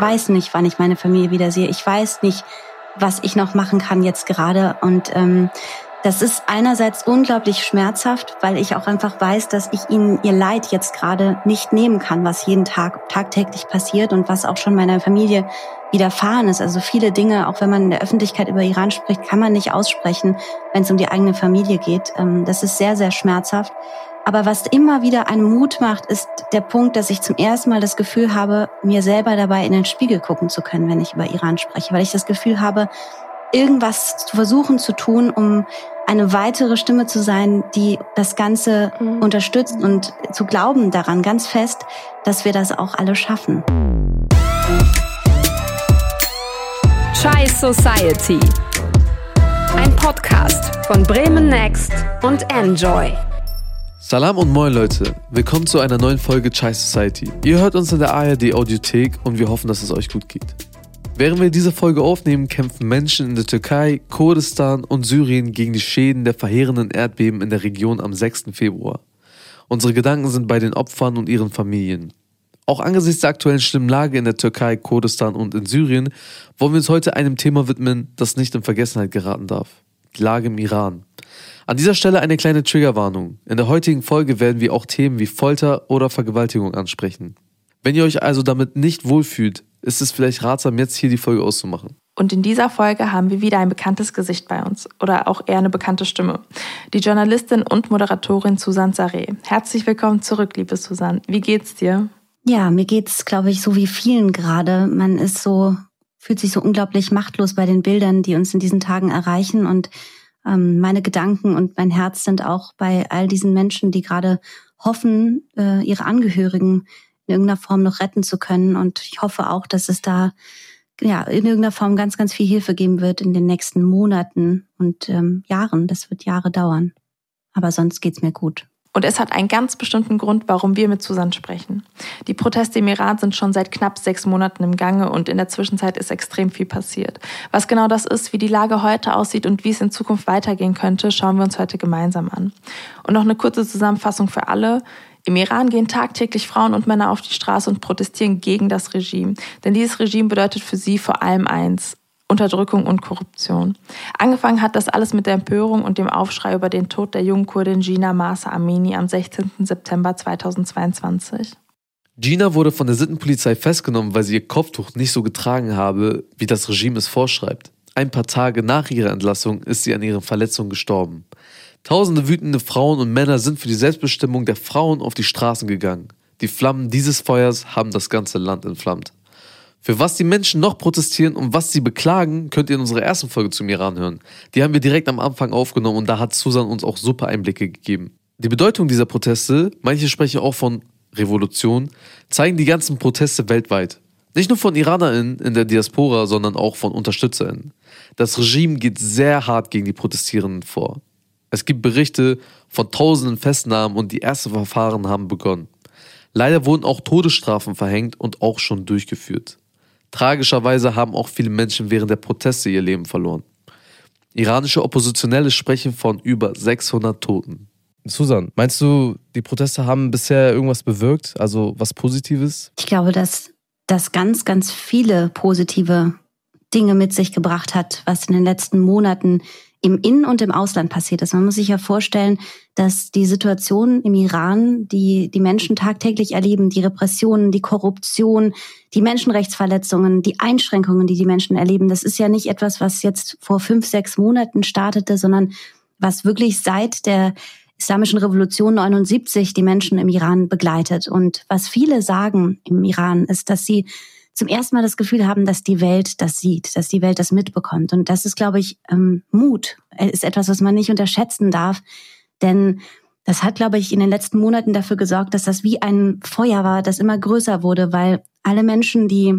weiß nicht, wann ich meine Familie wiedersehe. Ich weiß nicht, was ich noch machen kann jetzt gerade. Und ähm, das ist einerseits unglaublich schmerzhaft, weil ich auch einfach weiß, dass ich ihnen ihr Leid jetzt gerade nicht nehmen kann, was jeden Tag tagtäglich passiert und was auch schon meiner Familie widerfahren ist. Also viele Dinge, auch wenn man in der Öffentlichkeit über Iran spricht, kann man nicht aussprechen, wenn es um die eigene Familie geht. Ähm, das ist sehr, sehr schmerzhaft. Aber was immer wieder einen Mut macht, ist der Punkt, dass ich zum ersten Mal das Gefühl habe, mir selber dabei in den Spiegel gucken zu können, wenn ich über Iran spreche, weil ich das Gefühl habe, irgendwas zu versuchen zu tun, um eine weitere Stimme zu sein, die das Ganze mhm. unterstützt und zu glauben daran ganz fest, dass wir das auch alle schaffen. Chai Society. Ein Podcast von Bremen Next und Enjoy. Salam und moin Leute, willkommen zu einer neuen Folge Chai Society. Ihr hört uns in der ARD Audiothek und wir hoffen, dass es euch gut geht. Während wir diese Folge aufnehmen, kämpfen Menschen in der Türkei, Kurdistan und Syrien gegen die Schäden der verheerenden Erdbeben in der Region am 6. Februar. Unsere Gedanken sind bei den Opfern und ihren Familien. Auch angesichts der aktuellen schlimmen Lage in der Türkei, Kurdistan und in Syrien wollen wir uns heute einem Thema widmen, das nicht in Vergessenheit geraten darf. Die Lage im Iran. An dieser Stelle eine kleine Triggerwarnung. In der heutigen Folge werden wir auch Themen wie Folter oder Vergewaltigung ansprechen. Wenn ihr euch also damit nicht wohlfühlt, ist es vielleicht ratsam, jetzt hier die Folge auszumachen. Und in dieser Folge haben wir wieder ein bekanntes Gesicht bei uns oder auch eher eine bekannte Stimme. Die Journalistin und Moderatorin Susanne Saré. Herzlich willkommen zurück, liebe Susanne. Wie geht's dir? Ja, mir geht's, glaube ich, so wie vielen gerade. Man ist so, fühlt sich so unglaublich machtlos bei den Bildern, die uns in diesen Tagen erreichen. Und ähm, meine Gedanken und mein Herz sind auch bei all diesen Menschen, die gerade hoffen, äh, ihre Angehörigen in irgendeiner Form noch retten zu können. Und ich hoffe auch, dass es da ja in irgendeiner Form ganz, ganz viel Hilfe geben wird in den nächsten Monaten und ähm, Jahren. Das wird Jahre dauern. Aber sonst geht's mir gut. Und es hat einen ganz bestimmten Grund, warum wir mit Susanne sprechen. Die Proteste im Iran sind schon seit knapp sechs Monaten im Gange und in der Zwischenzeit ist extrem viel passiert. Was genau das ist, wie die Lage heute aussieht und wie es in Zukunft weitergehen könnte, schauen wir uns heute gemeinsam an. Und noch eine kurze Zusammenfassung für alle. Im Iran gehen tagtäglich Frauen und Männer auf die Straße und protestieren gegen das Regime. Denn dieses Regime bedeutet für sie vor allem eins, Unterdrückung und Korruption. Angefangen hat das alles mit der Empörung und dem Aufschrei über den Tod der jungen Kurdin Gina Masa Amini am 16. September 2022. Gina wurde von der Sittenpolizei festgenommen, weil sie ihr Kopftuch nicht so getragen habe, wie das Regime es vorschreibt. Ein paar Tage nach ihrer Entlassung ist sie an ihren Verletzungen gestorben. Tausende wütende Frauen und Männer sind für die Selbstbestimmung der Frauen auf die Straßen gegangen. Die Flammen dieses Feuers haben das ganze Land entflammt. Für was die Menschen noch protestieren und was sie beklagen, könnt ihr in unserer ersten Folge zum Iran hören. Die haben wir direkt am Anfang aufgenommen und da hat Susan uns auch super Einblicke gegeben. Die Bedeutung dieser Proteste, manche sprechen auch von Revolution, zeigen die ganzen Proteste weltweit. Nicht nur von IranerInnen in der Diaspora, sondern auch von UnterstützerInnen. Das Regime geht sehr hart gegen die Protestierenden vor. Es gibt Berichte von tausenden Festnahmen und die ersten Verfahren haben begonnen. Leider wurden auch Todesstrafen verhängt und auch schon durchgeführt. Tragischerweise haben auch viele Menschen während der Proteste ihr Leben verloren. Iranische Oppositionelle sprechen von über 600 Toten. Susan, meinst du, die Proteste haben bisher irgendwas bewirkt, also was Positives? Ich glaube, dass das ganz, ganz viele positive Dinge mit sich gebracht hat, was in den letzten Monaten im In- und im Ausland passiert ist. Man muss sich ja vorstellen, dass die Situation im Iran, die die Menschen tagtäglich erleben, die Repressionen, die Korruption, die Menschenrechtsverletzungen, die Einschränkungen, die die Menschen erleben, das ist ja nicht etwas, was jetzt vor fünf, sechs Monaten startete, sondern was wirklich seit der Islamischen Revolution 79 die Menschen im Iran begleitet. Und was viele sagen im Iran ist, dass sie zum ersten Mal das Gefühl haben, dass die Welt das sieht, dass die Welt das mitbekommt. Und das ist, glaube ich, ähm, Mut, ist etwas, was man nicht unterschätzen darf. Denn das hat, glaube ich, in den letzten Monaten dafür gesorgt, dass das wie ein Feuer war, das immer größer wurde, weil alle Menschen, die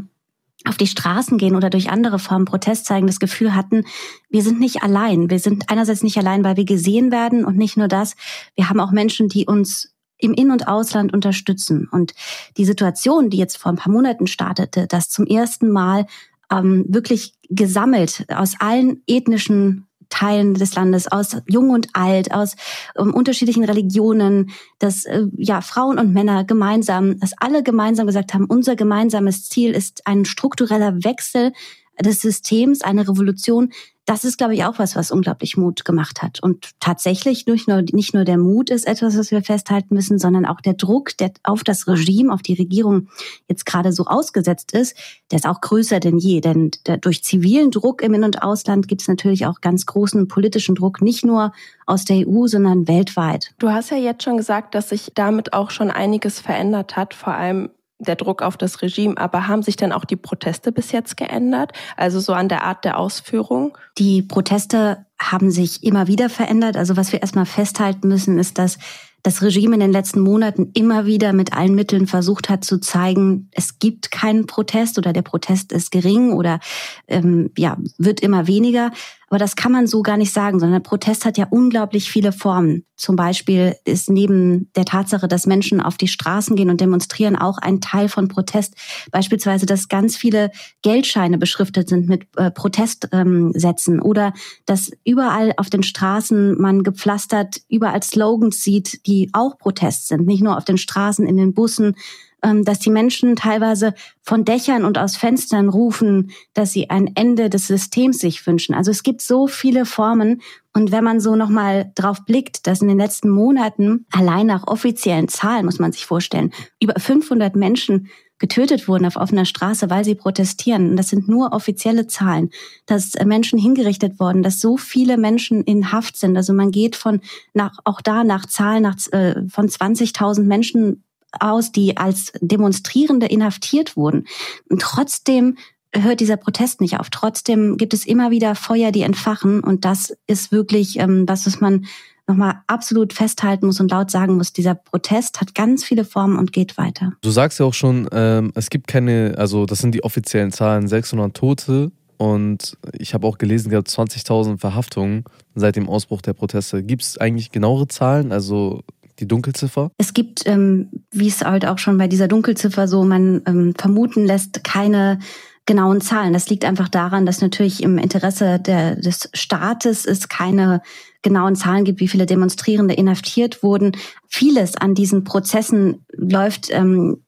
auf die Straßen gehen oder durch andere Formen Protest zeigen, das Gefühl hatten, wir sind nicht allein. Wir sind einerseits nicht allein, weil wir gesehen werden und nicht nur das. Wir haben auch Menschen, die uns im In- und Ausland unterstützen. Und die Situation, die jetzt vor ein paar Monaten startete, dass zum ersten Mal ähm, wirklich gesammelt aus allen ethnischen Teilen des Landes, aus Jung und Alt, aus ähm, unterschiedlichen Religionen, dass äh, ja Frauen und Männer gemeinsam, dass alle gemeinsam gesagt haben, unser gemeinsames Ziel ist ein struktureller Wechsel des Systems, eine Revolution, das ist, glaube ich, auch was, was unglaublich Mut gemacht hat. Und tatsächlich nicht nur, nicht nur der Mut ist etwas, was wir festhalten müssen, sondern auch der Druck, der auf das Regime, auf die Regierung jetzt gerade so ausgesetzt ist, der ist auch größer denn je. Denn durch zivilen Druck im In- und Ausland gibt es natürlich auch ganz großen politischen Druck, nicht nur aus der EU, sondern weltweit. Du hast ja jetzt schon gesagt, dass sich damit auch schon einiges verändert hat, vor allem der Druck auf das Regime. Aber haben sich denn auch die Proteste bis jetzt geändert? Also so an der Art der Ausführung? Die Proteste haben sich immer wieder verändert. Also was wir erstmal festhalten müssen, ist, dass das Regime in den letzten Monaten immer wieder mit allen Mitteln versucht hat zu zeigen, es gibt keinen Protest oder der Protest ist gering oder ähm, ja wird immer weniger. Aber das kann man so gar nicht sagen, sondern Protest hat ja unglaublich viele Formen. Zum Beispiel ist neben der Tatsache, dass Menschen auf die Straßen gehen und demonstrieren, auch ein Teil von Protest. Beispielsweise, dass ganz viele Geldscheine beschriftet sind mit äh, Protestsätzen ähm, oder dass überall auf den Straßen man gepflastert überall Slogans sieht, die auch Protest sind. Nicht nur auf den Straßen, in den Bussen, dass die Menschen teilweise von Dächern und aus Fenstern rufen, dass sie ein Ende des Systems sich wünschen. Also es gibt so viele Formen. Und wenn man so nochmal drauf blickt, dass in den letzten Monaten allein nach offiziellen Zahlen, muss man sich vorstellen, über 500 Menschen getötet wurden auf offener Straße, weil sie protestieren. Und das sind nur offizielle Zahlen, dass Menschen hingerichtet wurden, dass so viele Menschen in Haft sind. Also man geht von nach, auch da nach Zahlen nach, äh, von 20.000 Menschen aus, die als Demonstrierende inhaftiert wurden. Und trotzdem hört dieser Protest nicht auf. Trotzdem gibt es immer wieder Feuer, die entfachen. Und das ist wirklich ähm, was, was man nochmal absolut festhalten muss und laut sagen muss, dieser Protest hat ganz viele Formen und geht weiter. Du sagst ja auch schon, ähm, es gibt keine, also das sind die offiziellen Zahlen, 600 Tote und ich habe auch gelesen, es gab 20.000 Verhaftungen seit dem Ausbruch der Proteste. Gibt es eigentlich genauere Zahlen? Also die Dunkelziffer? Es gibt, ähm, wie es halt auch schon bei dieser Dunkelziffer so man ähm, vermuten lässt, keine genauen Zahlen. Das liegt einfach daran, dass natürlich im Interesse der, des Staates es keine genauen Zahlen gibt, wie viele Demonstrierende inhaftiert wurden. Vieles an diesen Prozessen läuft ähm,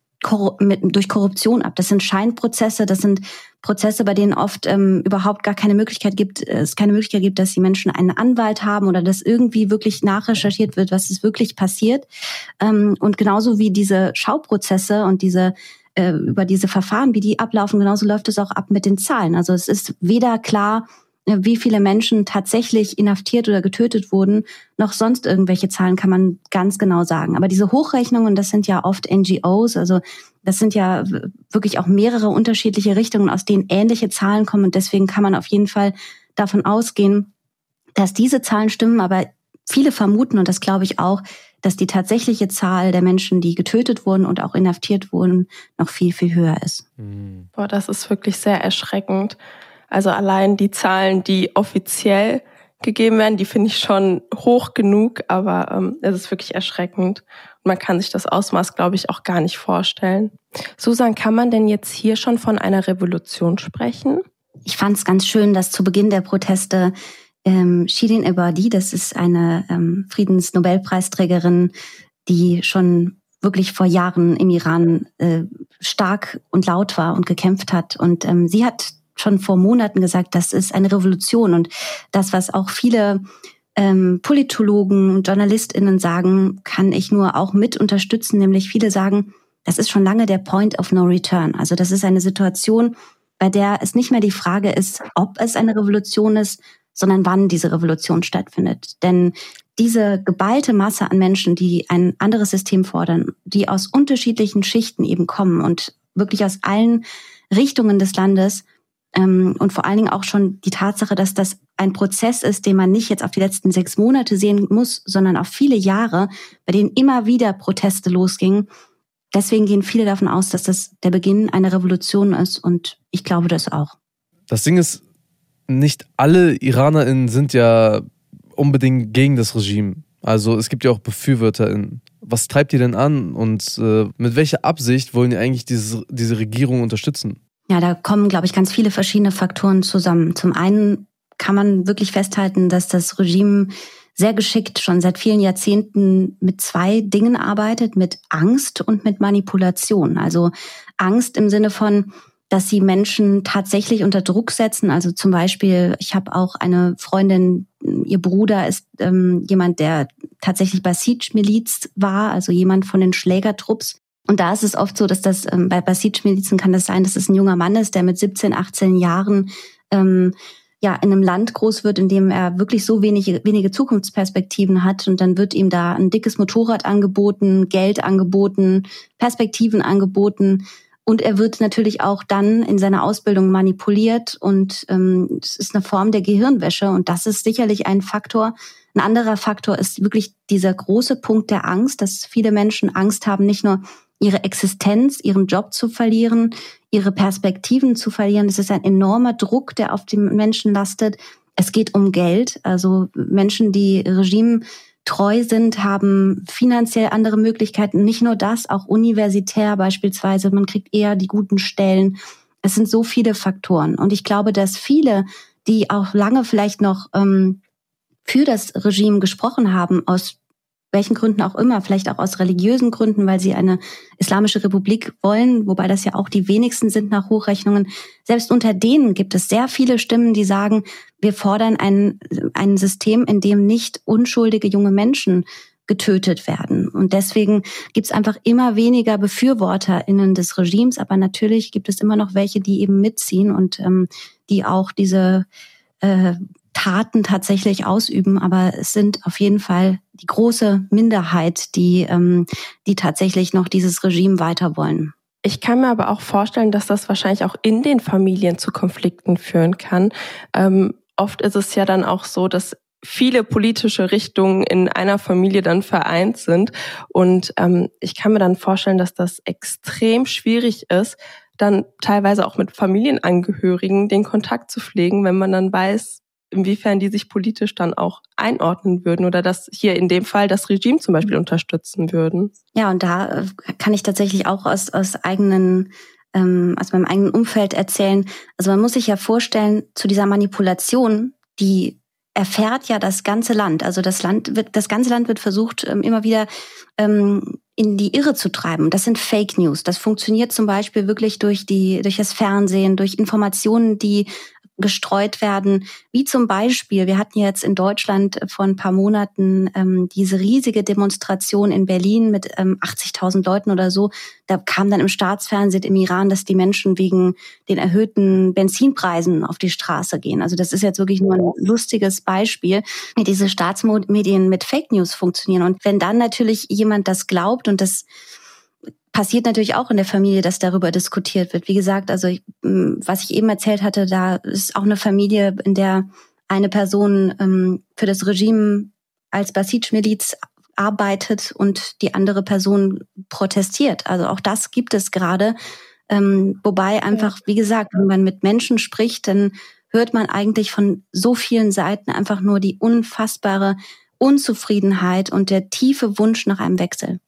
mit, durch Korruption ab. Das sind Scheinprozesse, das sind Prozesse, bei denen oft ähm, überhaupt gar keine Möglichkeit gibt, äh, es keine Möglichkeit gibt, dass die Menschen einen Anwalt haben oder dass irgendwie wirklich nachrecherchiert wird, was ist wirklich passiert. Ähm, und genauso wie diese Schauprozesse und diese äh, über diese Verfahren, wie die ablaufen, genauso läuft es auch ab mit den Zahlen. Also es ist weder klar, wie viele Menschen tatsächlich inhaftiert oder getötet wurden, noch sonst irgendwelche Zahlen kann man ganz genau sagen. Aber diese Hochrechnungen, das sind ja oft NGOs, also das sind ja wirklich auch mehrere unterschiedliche Richtungen, aus denen ähnliche Zahlen kommen. Und deswegen kann man auf jeden Fall davon ausgehen, dass diese Zahlen stimmen. Aber viele vermuten, und das glaube ich auch, dass die tatsächliche Zahl der Menschen, die getötet wurden und auch inhaftiert wurden, noch viel, viel höher ist. Mhm. Boah, das ist wirklich sehr erschreckend. Also allein die Zahlen, die offiziell gegeben werden, die finde ich schon hoch genug, aber ähm, es ist wirklich erschreckend man kann sich das Ausmaß, glaube ich, auch gar nicht vorstellen. Susan, kann man denn jetzt hier schon von einer Revolution sprechen? Ich fand es ganz schön, dass zu Beginn der Proteste ähm, Shirin Ebadi, das ist eine ähm, Friedensnobelpreisträgerin, die schon wirklich vor Jahren im Iran äh, stark und laut war und gekämpft hat. Und ähm, sie hat schon vor Monaten gesagt, das ist eine Revolution. Und das, was auch viele ähm, Politologen, JournalistInnen sagen, kann ich nur auch mit unterstützen, nämlich viele sagen, das ist schon lange der Point of No Return. Also das ist eine Situation, bei der es nicht mehr die Frage ist, ob es eine Revolution ist, sondern wann diese Revolution stattfindet. Denn diese geballte Masse an Menschen, die ein anderes System fordern, die aus unterschiedlichen Schichten eben kommen und wirklich aus allen Richtungen des Landes, und vor allen Dingen auch schon die Tatsache, dass das ein Prozess ist, den man nicht jetzt auf die letzten sechs Monate sehen muss, sondern auf viele Jahre, bei denen immer wieder Proteste losgingen. Deswegen gehen viele davon aus, dass das der Beginn einer Revolution ist und ich glaube das auch. Das Ding ist, nicht alle IranerInnen sind ja unbedingt gegen das Regime. Also es gibt ja auch BefürworterInnen. Was treibt ihr denn an und äh, mit welcher Absicht wollen ihr eigentlich diese, diese Regierung unterstützen? Ja, da kommen, glaube ich, ganz viele verschiedene Faktoren zusammen. Zum einen kann man wirklich festhalten, dass das Regime sehr geschickt schon seit vielen Jahrzehnten mit zwei Dingen arbeitet, mit Angst und mit Manipulation. Also Angst im Sinne von, dass sie Menschen tatsächlich unter Druck setzen. Also zum Beispiel, ich habe auch eine Freundin, ihr Bruder ist ähm, jemand, der tatsächlich Basij-Miliz war, also jemand von den Schlägertrupps. Und da ist es oft so, dass das ähm, bei Basij-Milizen kann das sein, dass es ein junger Mann ist, der mit 17, 18 Jahren ähm, ja in einem Land groß wird, in dem er wirklich so wenige, wenige Zukunftsperspektiven hat. Und dann wird ihm da ein dickes Motorrad angeboten, Geld angeboten, Perspektiven angeboten. Und er wird natürlich auch dann in seiner Ausbildung manipuliert. Und ähm, es ist eine Form der Gehirnwäsche. Und das ist sicherlich ein Faktor. Ein anderer Faktor ist wirklich dieser große Punkt der Angst, dass viele Menschen Angst haben, nicht nur ihre Existenz, ihren Job zu verlieren, ihre Perspektiven zu verlieren. Es ist ein enormer Druck, der auf die Menschen lastet. Es geht um Geld. Also Menschen, die Regime treu sind, haben finanziell andere Möglichkeiten. Nicht nur das, auch universitär beispielsweise. Man kriegt eher die guten Stellen. Es sind so viele Faktoren. Und ich glaube, dass viele, die auch lange vielleicht noch ähm, für das Regime gesprochen haben, aus welchen Gründen auch immer, vielleicht auch aus religiösen Gründen, weil sie eine islamische Republik wollen, wobei das ja auch die wenigsten sind nach Hochrechnungen. Selbst unter denen gibt es sehr viele Stimmen, die sagen, wir fordern ein, ein System, in dem nicht unschuldige junge Menschen getötet werden. Und deswegen gibt es einfach immer weniger BefürworterInnen des Regimes, aber natürlich gibt es immer noch welche, die eben mitziehen und ähm, die auch diese äh, Taten tatsächlich ausüben, aber es sind auf jeden Fall die große Minderheit, die, ähm, die tatsächlich noch dieses Regime weiter wollen. Ich kann mir aber auch vorstellen, dass das wahrscheinlich auch in den Familien zu Konflikten führen kann. Ähm, oft ist es ja dann auch so, dass viele politische Richtungen in einer Familie dann vereint sind. Und ähm, ich kann mir dann vorstellen, dass das extrem schwierig ist, dann teilweise auch mit Familienangehörigen den Kontakt zu pflegen, wenn man dann weiß, inwiefern die sich politisch dann auch einordnen würden oder dass hier in dem Fall das Regime zum Beispiel unterstützen würden. Ja, und da äh, kann ich tatsächlich auch aus, aus eigenen ähm, aus meinem eigenen Umfeld erzählen. Also man muss sich ja vorstellen, zu dieser Manipulation, die erfährt ja das ganze Land. Also das Land wird, das ganze Land wird versucht, ähm, immer wieder ähm, in die Irre zu treiben. Das sind Fake News. Das funktioniert zum Beispiel wirklich durch die, durch das Fernsehen, durch Informationen, die gestreut werden, wie zum Beispiel, wir hatten jetzt in Deutschland vor ein paar Monaten ähm, diese riesige Demonstration in Berlin mit ähm, 80.000 Leuten oder so. Da kam dann im Staatsfernsehen im Iran, dass die Menschen wegen den erhöhten Benzinpreisen auf die Straße gehen. Also das ist jetzt wirklich nur ein lustiges Beispiel, wie diese Staatsmedien mit Fake News funktionieren. Und wenn dann natürlich jemand das glaubt und das passiert natürlich auch in der Familie, dass darüber diskutiert wird. Wie gesagt, also ich, was ich eben erzählt hatte, da ist auch eine Familie, in der eine Person ähm, für das Regime als Basij-Miliz arbeitet und die andere Person protestiert. Also auch das gibt es gerade. Ähm, wobei einfach, wie gesagt, wenn man mit Menschen spricht, dann hört man eigentlich von so vielen Seiten einfach nur die unfassbare Unzufriedenheit und der tiefe Wunsch nach einem Wechsel.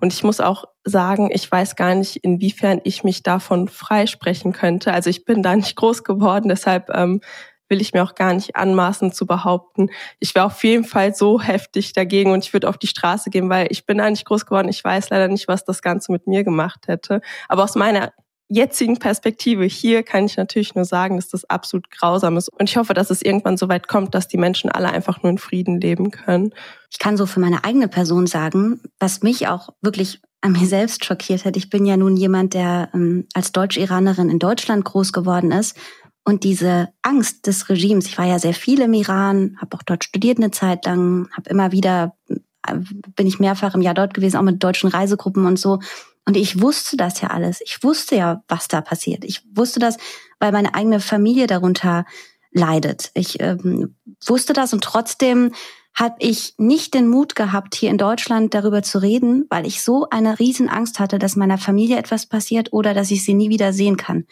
Und ich muss auch sagen, ich weiß gar nicht, inwiefern ich mich davon freisprechen könnte. Also ich bin da nicht groß geworden, deshalb ähm, will ich mir auch gar nicht anmaßen zu behaupten, ich wäre auf jeden Fall so heftig dagegen und ich würde auf die Straße gehen, weil ich bin da nicht groß geworden. Ich weiß leider nicht, was das Ganze mit mir gemacht hätte. Aber aus meiner jetzigen Perspektive hier kann ich natürlich nur sagen, dass das absolut grausam ist. Und ich hoffe, dass es irgendwann so weit kommt, dass die Menschen alle einfach nur in Frieden leben können. Ich kann so für meine eigene Person sagen, was mich auch wirklich an mir selbst schockiert hat. Ich bin ja nun jemand, der ähm, als Deutsch-Iranerin in Deutschland groß geworden ist. Und diese Angst des Regimes, ich war ja sehr viel im Iran, habe auch dort studiert eine Zeit lang, habe immer wieder, äh, bin ich mehrfach im Jahr dort gewesen, auch mit deutschen Reisegruppen und so. Und ich wusste das ja alles. Ich wusste ja, was da passiert. Ich wusste das, weil meine eigene Familie darunter leidet. Ich ähm, wusste das und trotzdem habe ich nicht den Mut gehabt, hier in Deutschland darüber zu reden, weil ich so eine Riesenangst hatte, dass meiner Familie etwas passiert oder dass ich sie nie wieder sehen kann.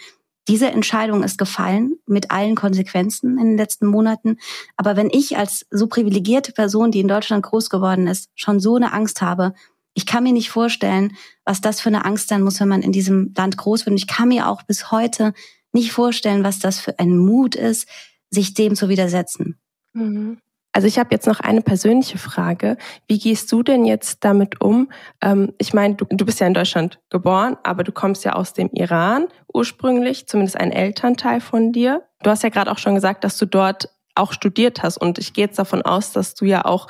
Diese Entscheidung ist gefallen mit allen Konsequenzen in den letzten Monaten. Aber wenn ich als so privilegierte Person, die in Deutschland groß geworden ist, schon so eine Angst habe, ich kann mir nicht vorstellen, was das für eine Angst sein muss, wenn man in diesem Land groß wird. Und ich kann mir auch bis heute nicht vorstellen, was das für ein Mut ist, sich dem zu widersetzen. Mhm. Also ich habe jetzt noch eine persönliche Frage. Wie gehst du denn jetzt damit um? Ähm, ich meine, du, du bist ja in Deutschland geboren, aber du kommst ja aus dem Iran ursprünglich, zumindest ein Elternteil von dir. Du hast ja gerade auch schon gesagt, dass du dort auch studiert hast und ich gehe jetzt davon aus, dass du ja auch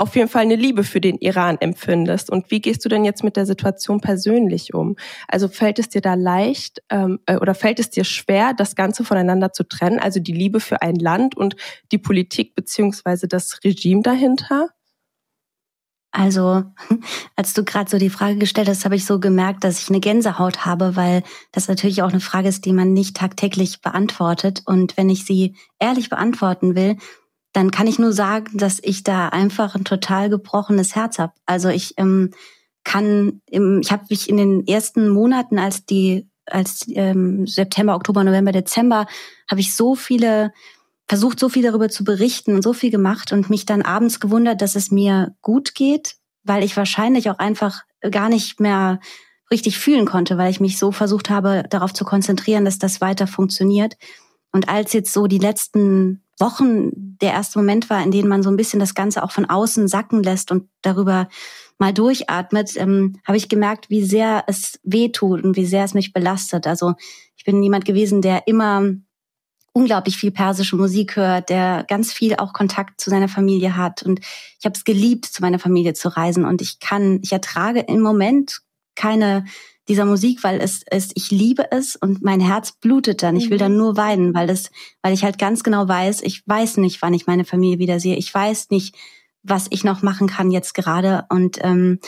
auf jeden Fall eine Liebe für den Iran empfindest. Und wie gehst du denn jetzt mit der Situation persönlich um? Also fällt es dir da leicht ähm, äh, oder fällt es dir schwer, das Ganze voneinander zu trennen? Also die Liebe für ein Land und die Politik beziehungsweise das Regime dahinter? Also, als du gerade so die Frage gestellt hast, habe ich so gemerkt, dass ich eine Gänsehaut habe, weil das natürlich auch eine Frage ist, die man nicht tagtäglich beantwortet. Und wenn ich sie ehrlich beantworten will, dann kann ich nur sagen, dass ich da einfach ein total gebrochenes Herz habe. Also ich ähm, kann, ich habe mich in den ersten Monaten, als die, als ähm, September, Oktober, November, Dezember, habe ich so viele versucht, so viel darüber zu berichten und so viel gemacht und mich dann abends gewundert, dass es mir gut geht, weil ich wahrscheinlich auch einfach gar nicht mehr richtig fühlen konnte, weil ich mich so versucht habe, darauf zu konzentrieren, dass das weiter funktioniert. Und als jetzt so die letzten Wochen der erste Moment war, in dem man so ein bisschen das Ganze auch von außen sacken lässt und darüber mal durchatmet, ähm, habe ich gemerkt, wie sehr es weh tut und wie sehr es mich belastet. Also ich bin jemand gewesen, der immer unglaublich viel persische Musik hört, der ganz viel auch Kontakt zu seiner Familie hat. Und ich habe es geliebt, zu meiner Familie zu reisen. Und ich kann, ich ertrage im Moment keine dieser Musik, weil es ist, ich liebe es und mein Herz blutet dann. Ich will dann mhm. nur weinen, weil es, weil ich halt ganz genau weiß, ich weiß nicht, wann ich meine Familie wiedersehe. Ich weiß nicht, was ich noch machen kann jetzt gerade. Und ähm,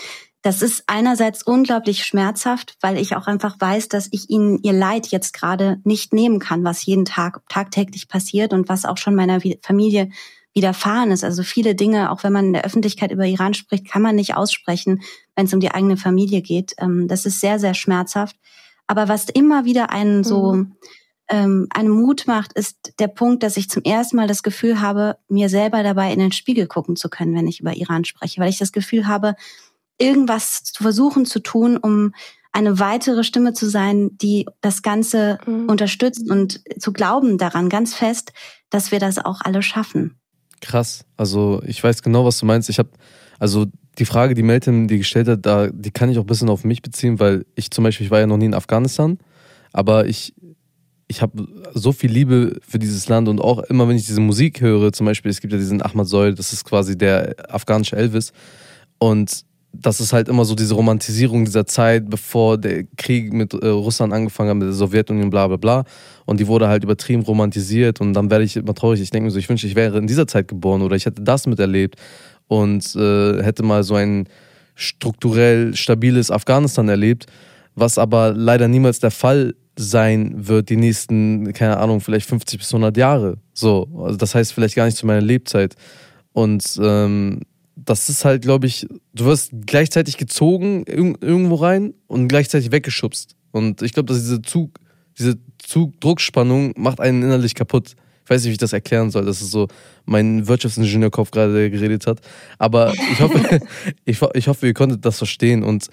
das ist einerseits unglaublich schmerzhaft, weil ich auch einfach weiß, dass ich ihnen ihr Leid jetzt gerade nicht nehmen kann, was jeden Tag tagtäglich passiert und was auch schon meiner Familie widerfahren ist. Also viele Dinge, auch wenn man in der Öffentlichkeit über Iran spricht, kann man nicht aussprechen, wenn es um die eigene Familie geht. Ähm, das ist sehr, sehr schmerzhaft. Aber was immer wieder einen so mhm. ähm, einen Mut macht, ist der Punkt, dass ich zum ersten Mal das Gefühl habe, mir selber dabei in den Spiegel gucken zu können, wenn ich über Iran spreche, weil ich das Gefühl habe, irgendwas zu versuchen zu tun, um eine weitere Stimme zu sein, die das Ganze mhm. unterstützt und zu glauben daran ganz fest, dass wir das auch alle schaffen. Krass. Also ich weiß genau, was du meinst. Ich habe, also die Frage, die Melton die gestellt hat, da, die kann ich auch ein bisschen auf mich beziehen, weil ich zum Beispiel, ich war ja noch nie in Afghanistan, aber ich, ich habe so viel Liebe für dieses Land und auch immer, wenn ich diese Musik höre, zum Beispiel, es gibt ja diesen Ahmad Soil, das ist quasi der afghanische Elvis und das ist halt immer so diese Romantisierung dieser Zeit, bevor der Krieg mit äh, Russland angefangen hat, mit der Sowjetunion, bla bla bla. Und die wurde halt übertrieben romantisiert und dann werde ich immer traurig. Ich denke mir so, ich wünsche, ich wäre in dieser Zeit geboren oder ich hätte das miterlebt und äh, hätte mal so ein strukturell stabiles Afghanistan erlebt, was aber leider niemals der Fall sein wird die nächsten, keine Ahnung, vielleicht 50 bis 100 Jahre. So, also das heißt vielleicht gar nicht zu meiner Lebzeit. Und ähm, das ist halt, glaube ich, du wirst gleichzeitig gezogen irgendwo rein und gleichzeitig weggeschubst. Und ich glaube, dass diese Zug, diese Zugdruckspannung macht einen innerlich kaputt. Ich weiß nicht, wie ich das erklären soll. Das ist so mein Wirtschaftsingenieurkopf gerade geredet hat. Aber ich hoffe, ich, ich hoffe, ihr konntet das verstehen. Und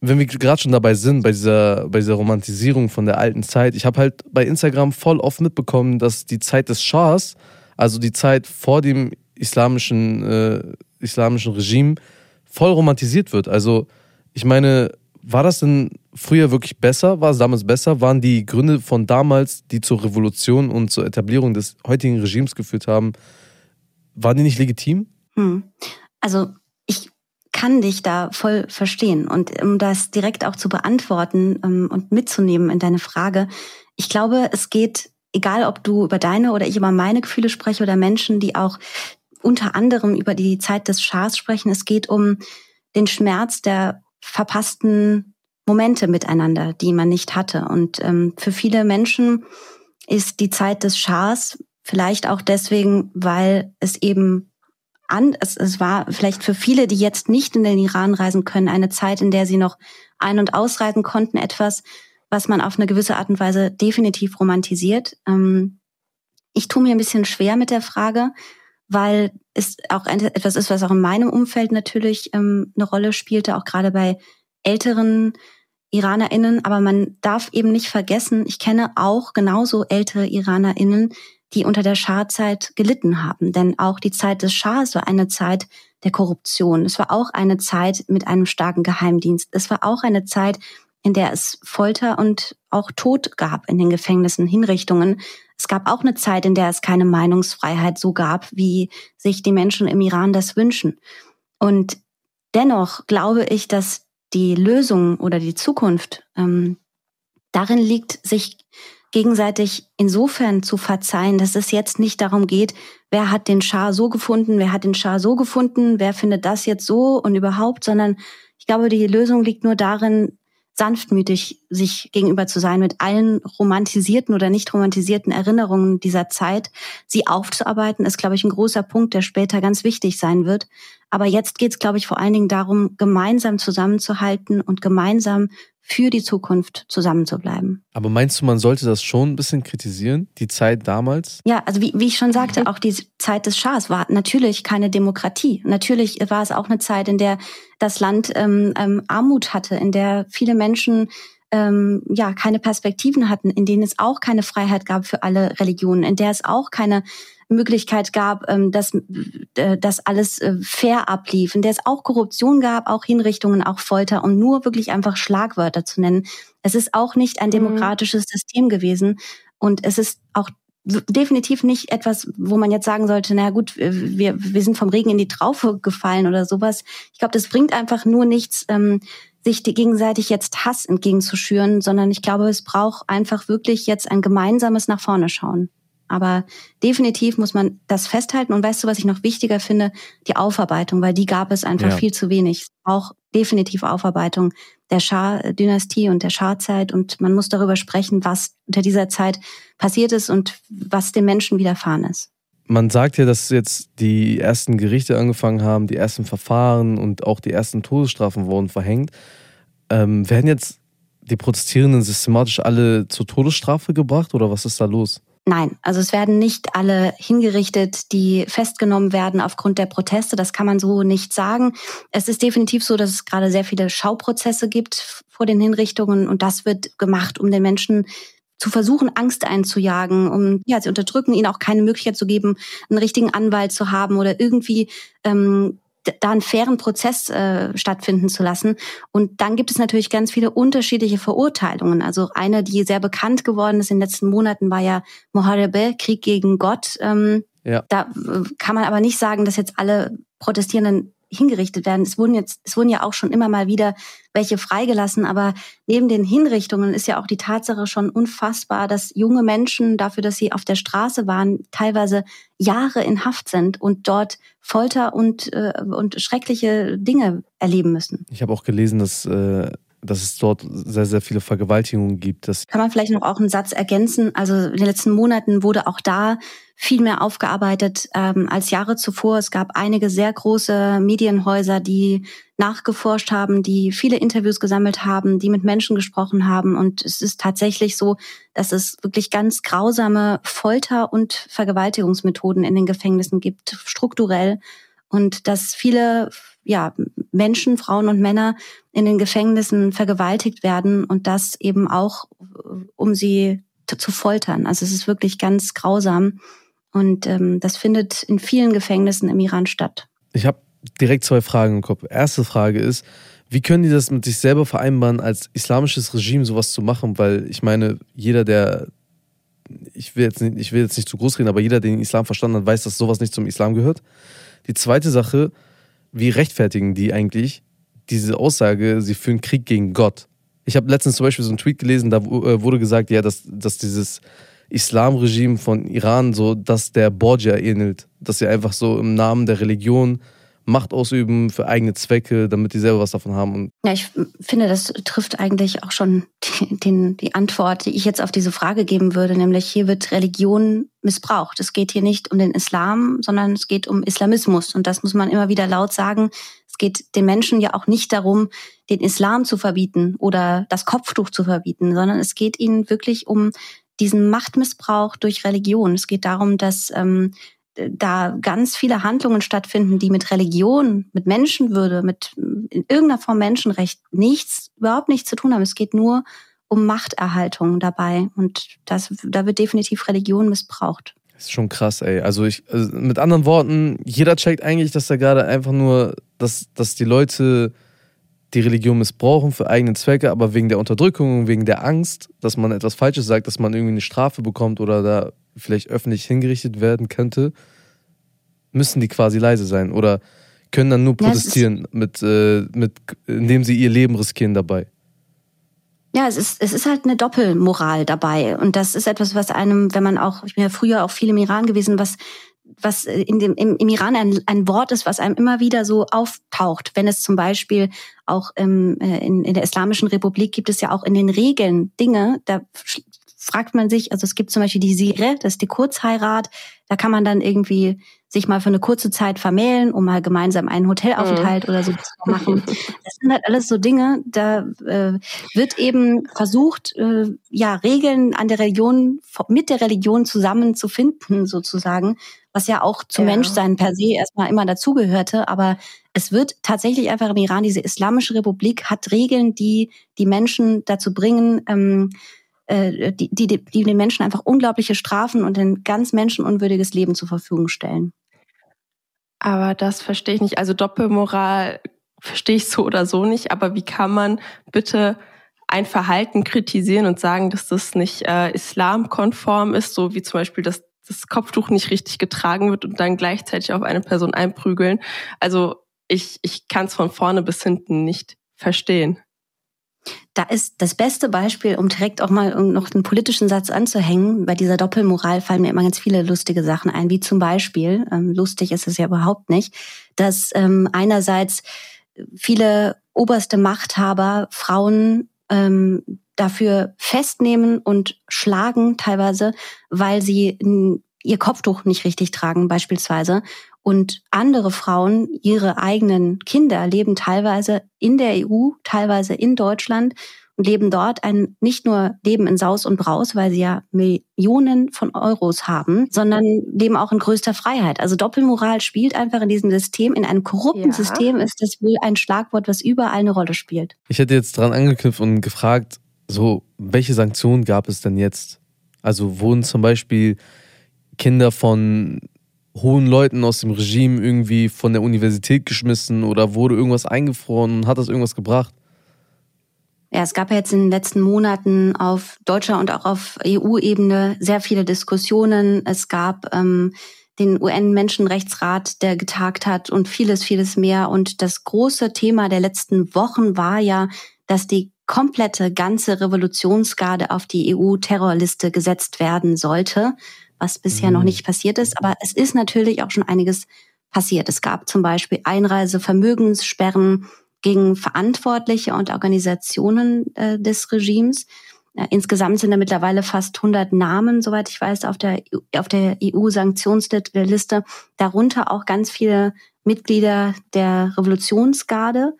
wenn wir gerade schon dabei sind, bei dieser, bei dieser Romantisierung von der alten Zeit, ich habe halt bei Instagram voll oft mitbekommen, dass die Zeit des Schahs, also die Zeit vor dem islamischen äh, islamischen Regime voll romantisiert wird. Also ich meine, war das denn früher wirklich besser? War es damals besser? Waren die Gründe von damals, die zur Revolution und zur Etablierung des heutigen Regimes geführt haben, waren die nicht legitim? Hm. Also ich kann dich da voll verstehen. Und um das direkt auch zu beantworten ähm, und mitzunehmen in deine Frage, ich glaube, es geht, egal ob du über deine oder ich über meine Gefühle spreche oder Menschen, die auch unter anderem über die Zeit des Schahs sprechen. Es geht um den Schmerz der verpassten Momente miteinander, die man nicht hatte. Und ähm, für viele Menschen ist die Zeit des Schahs vielleicht auch deswegen, weil es eben an, es, es war vielleicht für viele, die jetzt nicht in den Iran reisen können, eine Zeit, in der sie noch ein- und ausreisen konnten, etwas, was man auf eine gewisse Art und Weise definitiv romantisiert. Ähm, ich tue mir ein bisschen schwer mit der Frage, weil es auch etwas ist, was auch in meinem Umfeld natürlich ähm, eine Rolle spielte, auch gerade bei älteren IranerInnen. Aber man darf eben nicht vergessen, ich kenne auch genauso ältere IranerInnen, die unter der Schah-Zeit gelitten haben. Denn auch die Zeit des Schahs war eine Zeit der Korruption. Es war auch eine Zeit mit einem starken Geheimdienst. Es war auch eine Zeit, in der es Folter und auch Tod gab in den Gefängnissen, Hinrichtungen. Es gab auch eine Zeit, in der es keine Meinungsfreiheit so gab, wie sich die Menschen im Iran das wünschen. Und dennoch glaube ich, dass die Lösung oder die Zukunft ähm, darin liegt, sich gegenseitig insofern zu verzeihen, dass es jetzt nicht darum geht, wer hat den Schah so gefunden, wer hat den Schah so gefunden, wer findet das jetzt so und überhaupt, sondern ich glaube, die Lösung liegt nur darin, sanftmütig sich gegenüber zu sein mit allen romantisierten oder nicht romantisierten Erinnerungen dieser Zeit, sie aufzuarbeiten, ist, glaube ich, ein großer Punkt, der später ganz wichtig sein wird. Aber jetzt geht es, glaube ich, vor allen Dingen darum, gemeinsam zusammenzuhalten und gemeinsam für die Zukunft zusammenzubleiben. Aber meinst du, man sollte das schon ein bisschen kritisieren, die Zeit damals? Ja, also wie, wie ich schon sagte, auch die Zeit des Schahs war natürlich keine Demokratie. Natürlich war es auch eine Zeit, in der das Land ähm, ähm, Armut hatte, in der viele Menschen ähm, ja keine Perspektiven hatten, in denen es auch keine Freiheit gab für alle Religionen, in der es auch keine Möglichkeit gab, ähm, dass äh, das alles äh, fair ablief, in der es auch Korruption gab, auch Hinrichtungen, auch Folter, um nur wirklich einfach Schlagwörter zu nennen. Es ist auch nicht ein mhm. demokratisches mhm. System gewesen und es ist auch definitiv nicht etwas, wo man jetzt sagen sollte, na gut, wir, wir sind vom Regen in die Traufe gefallen oder sowas. Ich glaube, das bringt einfach nur nichts, ähm, sich gegenseitig jetzt Hass entgegenzuschüren, sondern ich glaube, es braucht einfach wirklich jetzt ein gemeinsames nach vorne schauen. Aber definitiv muss man das festhalten. Und weißt du, was ich noch wichtiger finde? Die Aufarbeitung, weil die gab es einfach ja. viel zu wenig. Auch definitiv Aufarbeitung der Schah-Dynastie und der Schah-Zeit. Und man muss darüber sprechen, was unter dieser Zeit passiert ist und was den Menschen widerfahren ist. Man sagt ja, dass jetzt die ersten Gerichte angefangen haben, die ersten Verfahren und auch die ersten Todesstrafen wurden verhängt. Ähm, werden jetzt die Protestierenden systematisch alle zur Todesstrafe gebracht oder was ist da los? Nein, also es werden nicht alle hingerichtet, die festgenommen werden aufgrund der Proteste. Das kann man so nicht sagen. Es ist definitiv so, dass es gerade sehr viele Schauprozesse gibt vor den Hinrichtungen und das wird gemacht, um den Menschen zu versuchen, Angst einzujagen, um ja, sie unterdrücken, ihnen auch keine Möglichkeit zu geben, einen richtigen Anwalt zu haben oder irgendwie ähm, da einen fairen Prozess äh, stattfinden zu lassen. Und dann gibt es natürlich ganz viele unterschiedliche Verurteilungen. Also eine, die sehr bekannt geworden ist in den letzten Monaten, war ja Moharebe, Krieg gegen Gott. Ähm, ja. Da äh, kann man aber nicht sagen, dass jetzt alle Protestierenden hingerichtet werden. Es wurden jetzt, es wurden ja auch schon immer mal wieder welche freigelassen, aber neben den Hinrichtungen ist ja auch die Tatsache schon unfassbar, dass junge Menschen dafür, dass sie auf der Straße waren, teilweise Jahre in Haft sind und dort Folter und, äh, und schreckliche Dinge erleben müssen. Ich habe auch gelesen, dass äh dass es dort sehr, sehr viele Vergewaltigungen gibt. Das Kann man vielleicht noch auch einen Satz ergänzen? Also in den letzten Monaten wurde auch da viel mehr aufgearbeitet ähm, als Jahre zuvor. Es gab einige sehr große Medienhäuser, die nachgeforscht haben, die viele Interviews gesammelt haben, die mit Menschen gesprochen haben. Und es ist tatsächlich so, dass es wirklich ganz grausame Folter- und Vergewaltigungsmethoden in den Gefängnissen gibt, strukturell. Und dass viele ja, Menschen, Frauen und Männer in den Gefängnissen vergewaltigt werden und das eben auch, um sie zu foltern. Also es ist wirklich ganz grausam. Und ähm, das findet in vielen Gefängnissen im Iran statt. Ich habe direkt zwei Fragen im Kopf. Erste Frage ist, wie können die das mit sich selber vereinbaren, als islamisches Regime sowas zu machen? Weil ich meine, jeder, der, ich will jetzt nicht, ich will jetzt nicht zu groß reden, aber jeder, der den Islam verstanden hat, weiß, dass sowas nicht zum Islam gehört. Die zweite Sache, wie rechtfertigen die eigentlich diese Aussage, sie führen Krieg gegen Gott? Ich habe letztens zum Beispiel so einen Tweet gelesen, da äh, wurde gesagt, ja, dass, dass dieses Islamregime von Iran so, dass der Borgia ähnelt. Dass sie einfach so im Namen der Religion Macht ausüben für eigene Zwecke, damit die selber was davon haben. ja, ich finde, das trifft eigentlich auch schon die, den, die Antwort, die ich jetzt auf diese Frage geben würde, nämlich hier wird Religion missbraucht. Es geht hier nicht um den Islam, sondern es geht um Islamismus. Und das muss man immer wieder laut sagen. Es geht den Menschen ja auch nicht darum, den Islam zu verbieten oder das Kopftuch zu verbieten, sondern es geht ihnen wirklich um diesen Machtmissbrauch durch Religion. Es geht darum, dass ähm, da ganz viele Handlungen stattfinden, die mit Religion, mit Menschenwürde, mit in irgendeiner Form Menschenrecht nichts, überhaupt nichts zu tun haben. Es geht nur um Machterhaltung dabei und das, da wird definitiv Religion missbraucht. Das ist schon krass, ey. Also ich, also mit anderen Worten, jeder checkt eigentlich, dass da gerade einfach nur, dass, dass die Leute die Religion missbrauchen für eigene Zwecke, aber wegen der Unterdrückung, wegen der Angst, dass man etwas Falsches sagt, dass man irgendwie eine Strafe bekommt oder da vielleicht öffentlich hingerichtet werden könnte, müssen die quasi leise sein oder können dann nur protestieren, ja, mit, äh, mit, indem sie ihr Leben riskieren dabei. Ja, es ist, es ist halt eine Doppelmoral dabei. Und das ist etwas, was einem, wenn man auch, ich bin ja früher auch viel im Iran gewesen, was was in dem, im, im Iran ein, ein Wort ist, was einem immer wieder so auftaucht. Wenn es zum Beispiel auch ähm, in, in der Islamischen Republik gibt es ja auch in den Regeln Dinge, da fragt man sich, also es gibt zum Beispiel die Sire, das ist die Kurzheirat, da kann man dann irgendwie sich mal für eine kurze Zeit vermählen, um mal gemeinsam einen Hotelaufenthalt mhm. oder so zu machen. Das sind halt alles so Dinge, da äh, wird eben versucht, äh, ja, Regeln an der Religion, mit der Religion zusammenzufinden, sozusagen, was ja auch zum ja. Menschsein per se erstmal immer dazugehörte. Aber es wird tatsächlich einfach im Iran, diese Islamische Republik hat Regeln, die die Menschen dazu bringen, ähm, äh, die, die, die den Menschen einfach unglaubliche Strafen und ein ganz menschenunwürdiges Leben zur Verfügung stellen. Aber das verstehe ich nicht. Also Doppelmoral verstehe ich so oder so nicht. Aber wie kann man bitte ein Verhalten kritisieren und sagen, dass das nicht äh, islamkonform ist, so wie zum Beispiel das das Kopftuch nicht richtig getragen wird und dann gleichzeitig auf eine Person einprügeln. Also ich, ich kann es von vorne bis hinten nicht verstehen. Da ist das beste Beispiel, um direkt auch mal noch einen politischen Satz anzuhängen. Bei dieser Doppelmoral fallen mir immer ganz viele lustige Sachen ein, wie zum Beispiel, ähm, lustig ist es ja überhaupt nicht, dass ähm, einerseits viele oberste Machthaber Frauen ähm, dafür festnehmen und schlagen teilweise, weil sie ihr Kopftuch nicht richtig tragen beispielsweise. Und andere Frauen, ihre eigenen Kinder, leben teilweise in der EU, teilweise in Deutschland und leben dort ein nicht nur Leben in Saus und Braus, weil sie ja Millionen von Euros haben, sondern leben auch in größter Freiheit. Also Doppelmoral spielt einfach in diesem System, in einem korrupten ja. System ist das wohl ein Schlagwort, was überall eine Rolle spielt. Ich hätte jetzt dran angeknüpft und gefragt, so, welche Sanktionen gab es denn jetzt? Also wurden zum Beispiel Kinder von hohen Leuten aus dem Regime irgendwie von der Universität geschmissen oder wurde irgendwas eingefroren hat das irgendwas gebracht? Ja, es gab ja jetzt in den letzten Monaten auf deutscher und auch auf EU-Ebene sehr viele Diskussionen. Es gab ähm, den UN-Menschenrechtsrat, der getagt hat und vieles, vieles mehr. Und das große Thema der letzten Wochen war ja, dass die komplette ganze Revolutionsgarde auf die EU-Terrorliste gesetzt werden sollte, was bisher mhm. noch nicht passiert ist. Aber es ist natürlich auch schon einiges passiert. Es gab zum Beispiel Einreisevermögenssperren gegen Verantwortliche und Organisationen äh, des Regimes. Äh, insgesamt sind da mittlerweile fast 100 Namen, soweit ich weiß, auf der, auf der EU-Sanktionsliste. Darunter auch ganz viele Mitglieder der Revolutionsgarde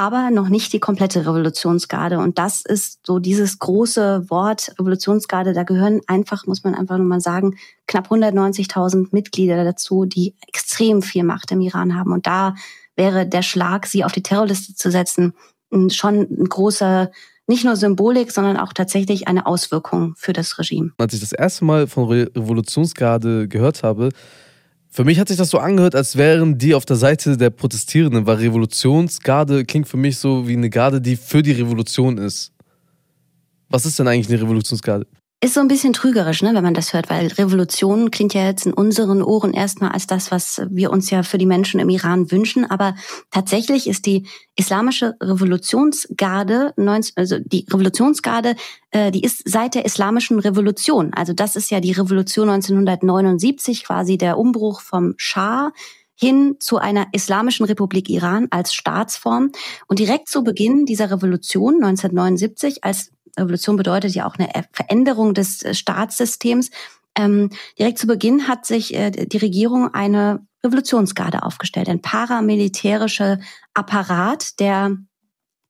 aber noch nicht die komplette Revolutionsgarde. Und das ist so dieses große Wort Revolutionsgarde. Da gehören einfach, muss man einfach nur mal sagen, knapp 190.000 Mitglieder dazu, die extrem viel Macht im Iran haben. Und da wäre der Schlag, sie auf die Terrorliste zu setzen, schon ein großer nicht nur Symbolik, sondern auch tatsächlich eine Auswirkung für das Regime. Als ich das erste Mal von Revolutionsgarde gehört habe, für mich hat sich das so angehört, als wären die auf der Seite der Protestierenden, weil Revolutionsgarde klingt für mich so wie eine Garde, die für die Revolution ist. Was ist denn eigentlich eine Revolutionsgarde? Ist so ein bisschen trügerisch, ne, wenn man das hört, weil Revolution klingt ja jetzt in unseren Ohren erstmal als das, was wir uns ja für die Menschen im Iran wünschen. Aber tatsächlich ist die islamische Revolutionsgarde, also die Revolutionsgarde, äh, die ist seit der islamischen Revolution. Also das ist ja die Revolution 1979, quasi der Umbruch vom Schah hin zu einer islamischen Republik Iran als Staatsform. Und direkt zu Beginn dieser Revolution 1979, als Revolution bedeutet ja auch eine Veränderung des äh, Staatssystems. Ähm, direkt zu Beginn hat sich äh, die Regierung eine Revolutionsgarde aufgestellt, ein paramilitärischer Apparat, der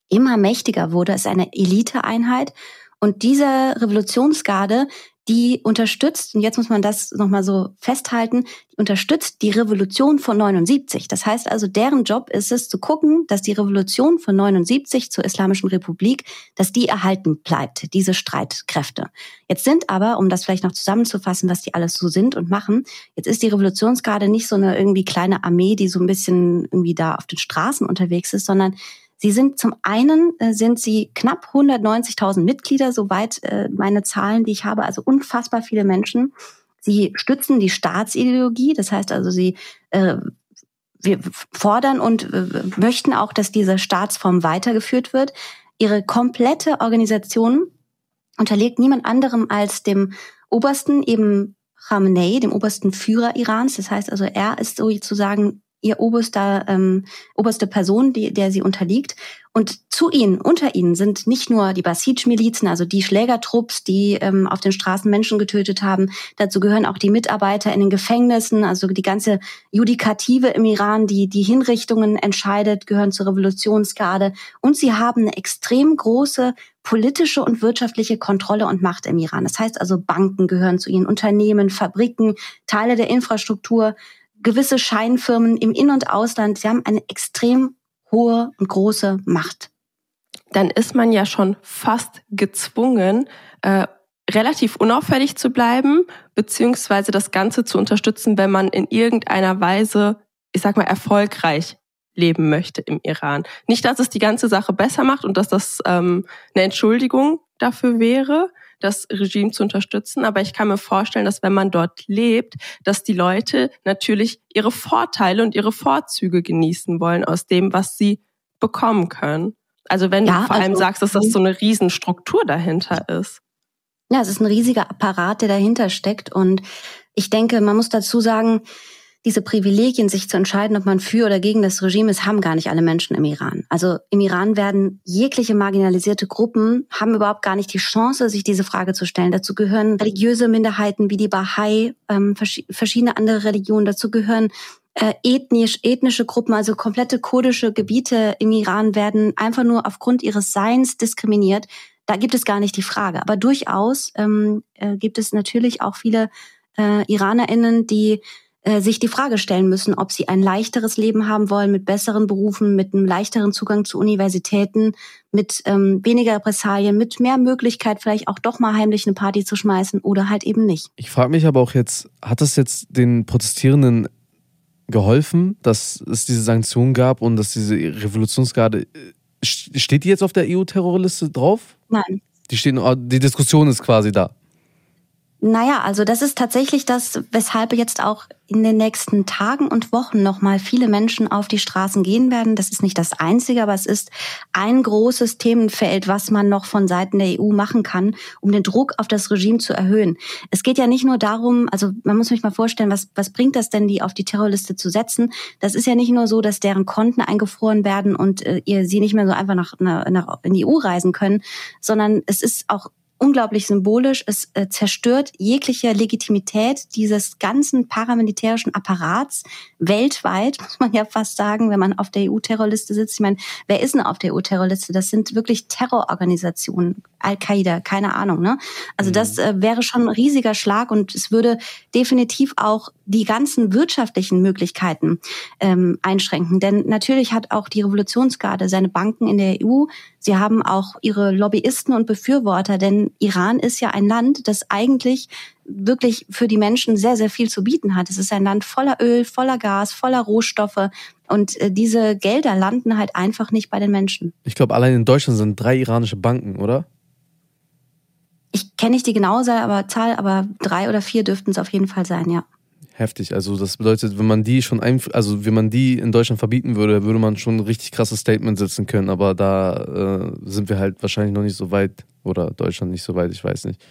immer mächtiger wurde. Ist eine Eliteeinheit. Und diese Revolutionsgarde, die unterstützt, und jetzt muss man das nochmal so festhalten, die unterstützt die Revolution von 79. Das heißt also, deren Job ist es zu gucken, dass die Revolution von 79 zur Islamischen Republik, dass die erhalten bleibt, diese Streitkräfte. Jetzt sind aber, um das vielleicht noch zusammenzufassen, was die alles so sind und machen, jetzt ist die Revolutionsgarde nicht so eine irgendwie kleine Armee, die so ein bisschen irgendwie da auf den Straßen unterwegs ist, sondern Sie sind zum einen äh, sind sie knapp 190.000 Mitglieder, soweit äh, meine Zahlen, die ich habe, also unfassbar viele Menschen. Sie stützen die Staatsideologie, das heißt also, sie äh, wir fordern und äh, möchten auch, dass diese Staatsform weitergeführt wird. Ihre komplette Organisation unterliegt niemand anderem als dem obersten eben Khamenei, dem obersten Führer Irans. Das heißt also, er ist sozusagen ihr oberster, ähm, oberste Person, die, der sie unterliegt. Und zu ihnen, unter ihnen sind nicht nur die Basij-Milizen, also die Schlägertrupps, die ähm, auf den Straßen Menschen getötet haben. Dazu gehören auch die Mitarbeiter in den Gefängnissen, also die ganze Judikative im Iran, die die Hinrichtungen entscheidet, gehören zur Revolutionsgarde. Und sie haben eine extrem große politische und wirtschaftliche Kontrolle und Macht im Iran. Das heißt also, Banken gehören zu ihnen, Unternehmen, Fabriken, Teile der Infrastruktur gewisse Scheinfirmen im In- und Ausland, sie haben eine extrem hohe und große Macht. Dann ist man ja schon fast gezwungen, äh, relativ unauffällig zu bleiben, beziehungsweise das Ganze zu unterstützen, wenn man in irgendeiner Weise, ich sag mal, erfolgreich leben möchte im Iran. Nicht, dass es die ganze Sache besser macht und dass das ähm, eine Entschuldigung dafür wäre, das Regime zu unterstützen. Aber ich kann mir vorstellen, dass wenn man dort lebt, dass die Leute natürlich ihre Vorteile und ihre Vorzüge genießen wollen aus dem, was sie bekommen können. Also wenn ja, du vor allem also, sagst, dass das so eine Riesenstruktur dahinter ist. Ja, es ist ein riesiger Apparat, der dahinter steckt. Und ich denke, man muss dazu sagen, diese Privilegien, sich zu entscheiden, ob man für oder gegen das Regime ist, haben gar nicht alle Menschen im Iran. Also im Iran werden jegliche marginalisierte Gruppen, haben überhaupt gar nicht die Chance, sich diese Frage zu stellen. Dazu gehören religiöse Minderheiten wie die Bahai, ähm, verschiedene andere Religionen. Dazu gehören äh, ethnisch, ethnische Gruppen, also komplette kurdische Gebiete im Iran werden einfach nur aufgrund ihres Seins diskriminiert. Da gibt es gar nicht die Frage. Aber durchaus ähm, äh, gibt es natürlich auch viele äh, IranerInnen, die sich die Frage stellen müssen, ob sie ein leichteres Leben haben wollen mit besseren Berufen, mit einem leichteren Zugang zu Universitäten, mit ähm, weniger Repressalien, mit mehr Möglichkeit, vielleicht auch doch mal heimlich eine Party zu schmeißen oder halt eben nicht. Ich frage mich aber auch jetzt, hat es jetzt den Protestierenden geholfen, dass es diese Sanktionen gab und dass diese Revolutionsgarde äh, steht die jetzt auf der EU-Terrorliste drauf? Nein. Die stehen, die Diskussion ist quasi da. Naja, also das ist tatsächlich das, weshalb jetzt auch in den nächsten Tagen und Wochen nochmal viele Menschen auf die Straßen gehen werden. Das ist nicht das Einzige, aber es ist ein großes Themenfeld, was man noch von Seiten der EU machen kann, um den Druck auf das Regime zu erhöhen. Es geht ja nicht nur darum, also man muss sich mal vorstellen, was, was bringt das denn, die auf die Terrorliste zu setzen? Das ist ja nicht nur so, dass deren Konten eingefroren werden und äh, ihr sie nicht mehr so einfach nach, nach, in die EU reisen können, sondern es ist auch unglaublich symbolisch. Es äh, zerstört jegliche Legitimität dieses ganzen paramilitärischen Apparats weltweit, muss man ja fast sagen, wenn man auf der EU-Terrorliste sitzt. Ich meine, wer ist denn auf der EU-Terrorliste? Das sind wirklich Terrororganisationen, Al-Qaida, keine Ahnung. Ne? Also mhm. das äh, wäre schon ein riesiger Schlag und es würde definitiv auch die ganzen wirtschaftlichen Möglichkeiten ähm, einschränken. Denn natürlich hat auch die Revolutionsgarde seine Banken in der EU. Sie haben auch ihre Lobbyisten und Befürworter, denn Iran ist ja ein Land, das eigentlich wirklich für die Menschen sehr, sehr viel zu bieten hat. Es ist ein Land voller Öl, voller Gas, voller Rohstoffe. Und äh, diese Gelder landen halt einfach nicht bei den Menschen. Ich glaube, allein in Deutschland sind drei iranische Banken, oder? Ich kenne nicht die genaue Zahl, aber, Zahl, aber drei oder vier dürften es auf jeden Fall sein, ja heftig. Also das bedeutet, wenn man die schon ein, also wenn man die in Deutschland verbieten würde, würde man schon ein richtig krasses Statement setzen können. Aber da äh, sind wir halt wahrscheinlich noch nicht so weit oder Deutschland nicht so weit, ich weiß nicht.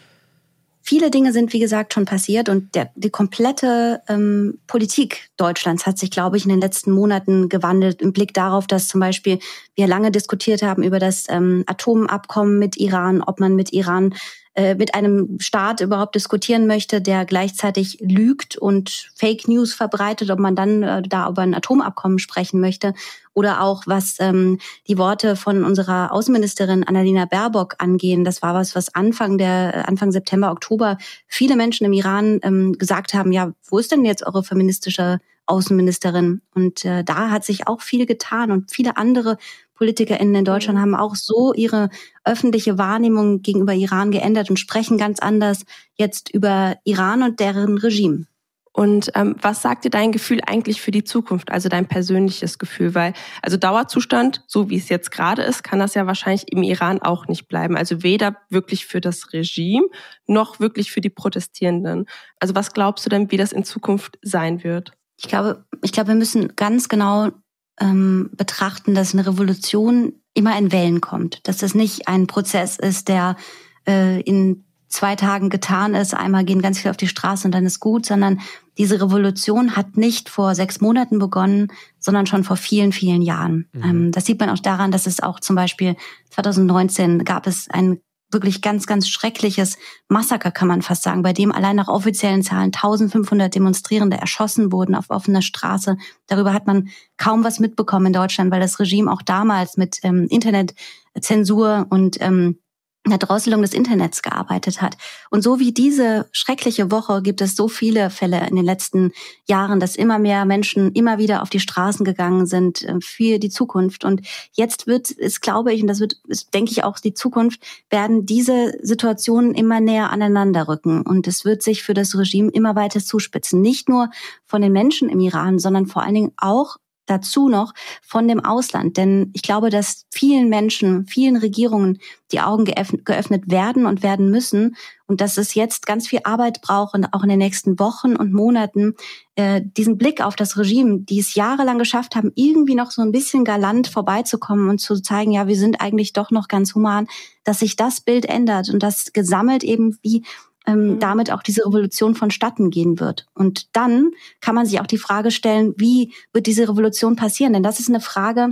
Viele Dinge sind, wie gesagt, schon passiert und der, die komplette ähm, Politik Deutschlands hat sich, glaube ich, in den letzten Monaten gewandelt im Blick darauf, dass zum Beispiel wir lange diskutiert haben über das ähm, Atomabkommen mit Iran, ob man mit Iran äh, mit einem Staat überhaupt diskutieren möchte, der gleichzeitig lügt und Fake News verbreitet, ob man dann äh, da über ein Atomabkommen sprechen möchte. Oder auch was ähm, die Worte von unserer Außenministerin Annalena Baerbock angehen. Das war was, was Anfang der Anfang September, Oktober viele Menschen im Iran ähm, gesagt haben, ja, wo ist denn jetzt eure feministische Außenministerin? Und äh, da hat sich auch viel getan und viele andere PolitikerInnen in Deutschland mhm. haben auch so ihre öffentliche Wahrnehmung gegenüber Iran geändert und sprechen ganz anders jetzt über Iran und deren Regime. Und ähm, was sagt dir dein Gefühl eigentlich für die Zukunft, also dein persönliches Gefühl? Weil, also Dauerzustand, so wie es jetzt gerade ist, kann das ja wahrscheinlich im Iran auch nicht bleiben. Also weder wirklich für das Regime noch wirklich für die Protestierenden. Also was glaubst du denn, wie das in Zukunft sein wird? Ich glaube, ich glaube, wir müssen ganz genau ähm, betrachten, dass eine Revolution immer in Wellen kommt. Dass das nicht ein Prozess ist, der äh, in zwei Tagen getan ist, einmal gehen ganz viele auf die Straße und dann ist gut, sondern diese Revolution hat nicht vor sechs Monaten begonnen, sondern schon vor vielen, vielen Jahren. Mhm. Ähm, das sieht man auch daran, dass es auch zum Beispiel 2019 gab es ein wirklich ganz, ganz schreckliches Massaker, kann man fast sagen, bei dem allein nach offiziellen Zahlen 1500 Demonstrierende erschossen wurden auf offener Straße. Darüber hat man kaum was mitbekommen in Deutschland, weil das Regime auch damals mit ähm, Internetzensur und ähm, der Drosselung des Internets gearbeitet hat. Und so wie diese schreckliche Woche gibt es so viele Fälle in den letzten Jahren, dass immer mehr Menschen immer wieder auf die Straßen gegangen sind äh, für die Zukunft. Und jetzt wird es, glaube ich, und das wird, ist, denke ich, auch die Zukunft, werden diese Situationen immer näher aneinander rücken. Und es wird sich für das Regime immer weiter zuspitzen. Nicht nur von den Menschen im Iran, sondern vor allen Dingen auch dazu noch von dem Ausland. Denn ich glaube, dass vielen Menschen, vielen Regierungen die Augen geöffnet werden und werden müssen und dass es jetzt ganz viel Arbeit braucht und auch in den nächsten Wochen und Monaten äh, diesen Blick auf das Regime, die es jahrelang geschafft haben, irgendwie noch so ein bisschen galant vorbeizukommen und zu zeigen, ja, wir sind eigentlich doch noch ganz human, dass sich das Bild ändert und das gesammelt eben wie ähm, mhm. damit auch diese Revolution vonstatten gehen wird. Und dann kann man sich auch die Frage stellen, wie wird diese Revolution passieren? Denn das ist eine Frage,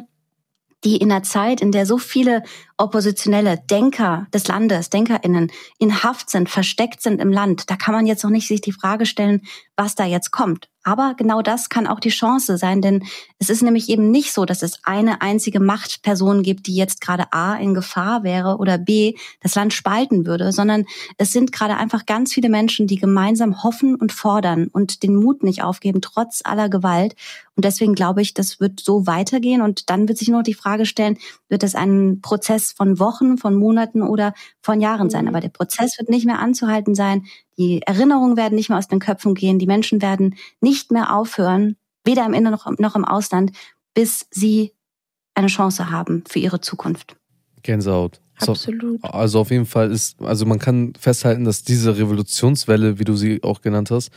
die in einer Zeit, in der so viele oppositionelle Denker des Landes, DenkerInnen in Haft sind, versteckt sind im Land, da kann man jetzt noch nicht sich die Frage stellen, was da jetzt kommt. Aber genau das kann auch die Chance sein, denn es ist nämlich eben nicht so, dass es eine einzige Machtperson gibt, die jetzt gerade A in Gefahr wäre oder B das Land spalten würde, sondern es sind gerade einfach ganz viele Menschen, die gemeinsam hoffen und fordern und den Mut nicht aufgeben, trotz aller Gewalt. Und deswegen glaube ich, das wird so weitergehen und dann wird sich nur noch die Frage stellen, wird es ein Prozess von Wochen, von Monaten oder von Jahren sein? Mhm. Aber der Prozess wird nicht mehr anzuhalten sein. Die Erinnerungen werden nicht mehr aus den Köpfen gehen. Die Menschen werden nicht mehr aufhören, weder im Inneren noch, noch im Ausland, bis sie eine Chance haben für ihre Zukunft. Gänsehaut. Absolut. Also auf jeden Fall ist, also man kann festhalten, dass diese Revolutionswelle, wie du sie auch genannt hast,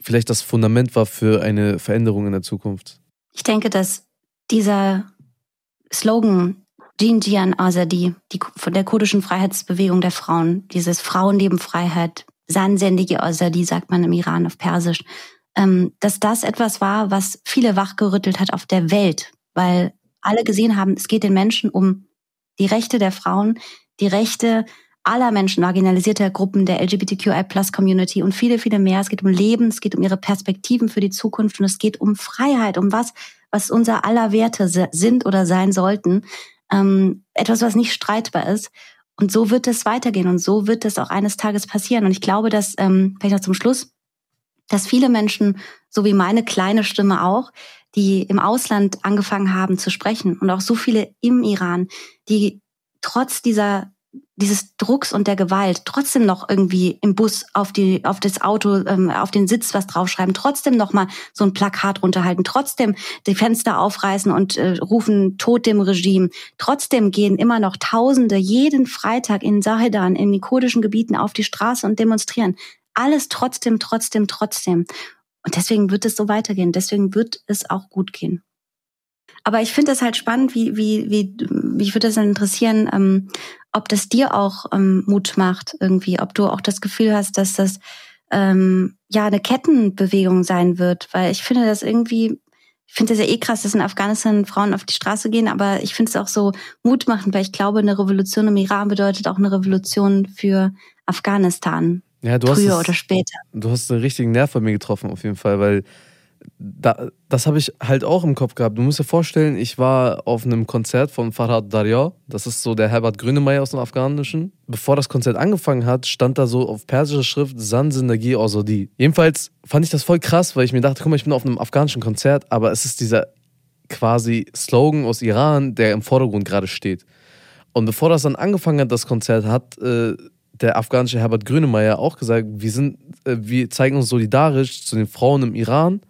vielleicht das Fundament war für eine Veränderung in der Zukunft. Ich denke, dass dieser Slogan Jean Jian Azadi, die von der kurdischen Freiheitsbewegung der Frauen, dieses Frauenleben Freiheit, Sansendige Azadi sagt man im Iran auf Persisch, ähm, dass das etwas war, was viele wachgerüttelt hat auf der Welt, weil alle gesehen haben, es geht den Menschen um die Rechte der Frauen, die Rechte aller Menschen, marginalisierter Gruppen, der LGBTQI-Plus-Community und viele, viele mehr. Es geht um Leben, es geht um ihre Perspektiven für die Zukunft und es geht um Freiheit, um was, was unser aller Werte sind oder sein sollten ähm, etwas, was nicht streitbar ist. Und so wird es weitergehen und so wird es auch eines Tages passieren. Und ich glaube, dass, ähm, vielleicht noch zum Schluss, dass viele Menschen, so wie meine kleine Stimme auch, die im Ausland angefangen haben zu sprechen und auch so viele im Iran, die trotz dieser dieses Drucks und der Gewalt trotzdem noch irgendwie im Bus auf die auf das Auto ähm, auf den Sitz was draufschreiben, trotzdem noch mal so ein Plakat runterhalten, trotzdem die Fenster aufreißen und äh, rufen Tod dem Regime. Trotzdem gehen immer noch Tausende jeden Freitag in Sahedan in den kurdischen Gebieten auf die Straße und demonstrieren. Alles trotzdem, trotzdem, trotzdem. Und deswegen wird es so weitergehen. Deswegen wird es auch gut gehen. Aber ich finde es halt spannend, wie, wie, wie, mich würde das interessieren, ähm, ob das dir auch ähm, Mut macht irgendwie, ob du auch das Gefühl hast, dass das ähm, ja eine Kettenbewegung sein wird, weil ich finde das irgendwie ich finde es ja eh krass, dass in Afghanistan Frauen auf die Straße gehen, aber ich finde es auch so mutmachend, weil ich glaube, eine Revolution im Iran bedeutet auch eine Revolution für Afghanistan. Ja, du früher hast es, oder später. Du hast einen richtigen Nerv bei mir getroffen, auf jeden Fall, weil da, das habe ich halt auch im Kopf gehabt. Du musst dir vorstellen, ich war auf einem Konzert von Farhad Darya. Das ist so der Herbert Grönemeyer aus dem Afghanischen. Bevor das Konzert angefangen hat, stand da so auf persischer Schrift San Zindagi Ozodi. Jedenfalls fand ich das voll krass, weil ich mir dachte, guck mal, ich bin auf einem afghanischen Konzert, aber es ist dieser quasi Slogan aus Iran, der im Vordergrund gerade steht. Und bevor das dann angefangen hat, das Konzert, hat äh, der afghanische Herbert Grönemeyer auch gesagt, wir, sind, äh, wir zeigen uns solidarisch zu den Frauen im Iran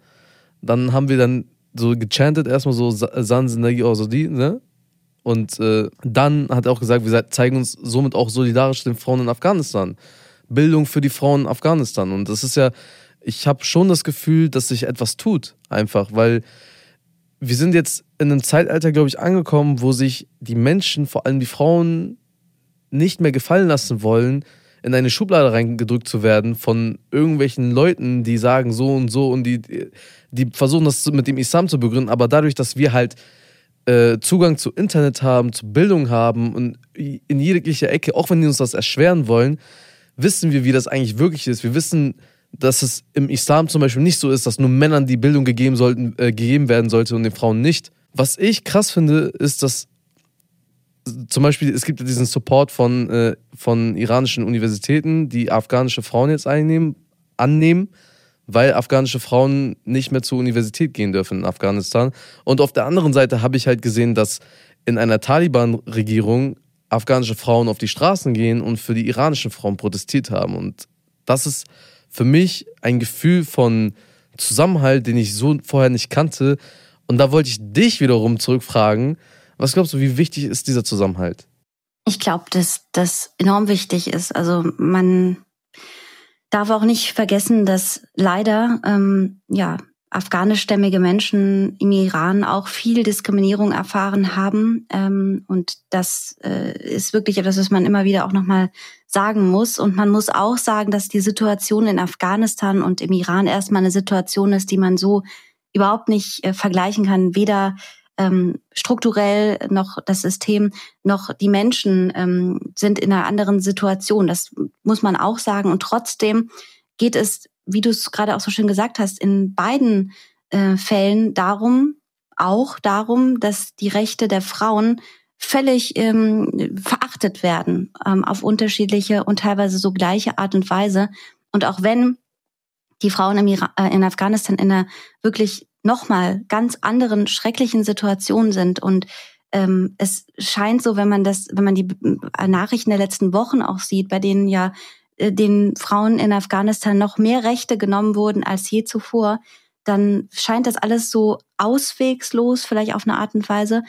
dann haben wir dann so gechantet, erstmal so San Sindagi Osodi, ne? Und äh, dann hat er auch gesagt, wir zeigen uns somit auch solidarisch den Frauen in Afghanistan. Bildung für die Frauen in Afghanistan. Und das ist ja, ich habe schon das Gefühl, dass sich etwas tut, einfach, weil wir sind jetzt in einem Zeitalter, glaube ich, angekommen, wo sich die Menschen, vor allem die Frauen, nicht mehr gefallen lassen wollen, in eine Schublade reingedrückt zu werden von irgendwelchen Leuten, die sagen so und so und die, die versuchen das mit dem Islam zu begründen, aber dadurch, dass wir halt äh, Zugang zu Internet haben, zu Bildung haben und in jeglicher Ecke, auch wenn die uns das erschweren wollen, wissen wir, wie das eigentlich wirklich ist. Wir wissen, dass es im Islam zum Beispiel nicht so ist, dass nur Männern die Bildung gegeben, sollten, äh, gegeben werden sollte und den Frauen nicht. Was ich krass finde, ist, dass zum Beispiel, es gibt diesen Support von, äh, von iranischen Universitäten, die afghanische Frauen jetzt einnehmen, annehmen, weil afghanische Frauen nicht mehr zur Universität gehen dürfen in Afghanistan. Und auf der anderen Seite habe ich halt gesehen, dass in einer Taliban-Regierung afghanische Frauen auf die Straßen gehen und für die iranischen Frauen protestiert haben. Und das ist für mich ein Gefühl von Zusammenhalt, den ich so vorher nicht kannte. Und da wollte ich dich wiederum zurückfragen, was glaubst du, wie wichtig ist dieser Zusammenhalt? Ich glaube, dass das enorm wichtig ist. Also man darf auch nicht vergessen, dass leider ähm, ja afghanischstämmige Menschen im Iran auch viel Diskriminierung erfahren haben. Ähm, und das äh, ist wirklich etwas, was man immer wieder auch nochmal sagen muss. Und man muss auch sagen, dass die Situation in Afghanistan und im Iran erstmal eine Situation ist, die man so überhaupt nicht äh, vergleichen kann. Weder ähm, strukturell noch das System, noch die Menschen ähm, sind in einer anderen Situation. Das muss man auch sagen. Und trotzdem geht es, wie du es gerade auch so schön gesagt hast, in beiden äh, Fällen darum, auch darum, dass die Rechte der Frauen völlig ähm, verachtet werden ähm, auf unterschiedliche und teilweise so gleiche Art und Weise. Und auch wenn die Frauen im Iran, äh, in Afghanistan in einer wirklich nochmal ganz anderen schrecklichen Situationen sind und ähm, es scheint so, wenn man das, wenn man die äh, Nachrichten der letzten Wochen auch sieht, bei denen ja äh, den Frauen in Afghanistan noch mehr Rechte genommen wurden als je zuvor, dann scheint das alles so auswegslos, vielleicht auf eine Art und Weise.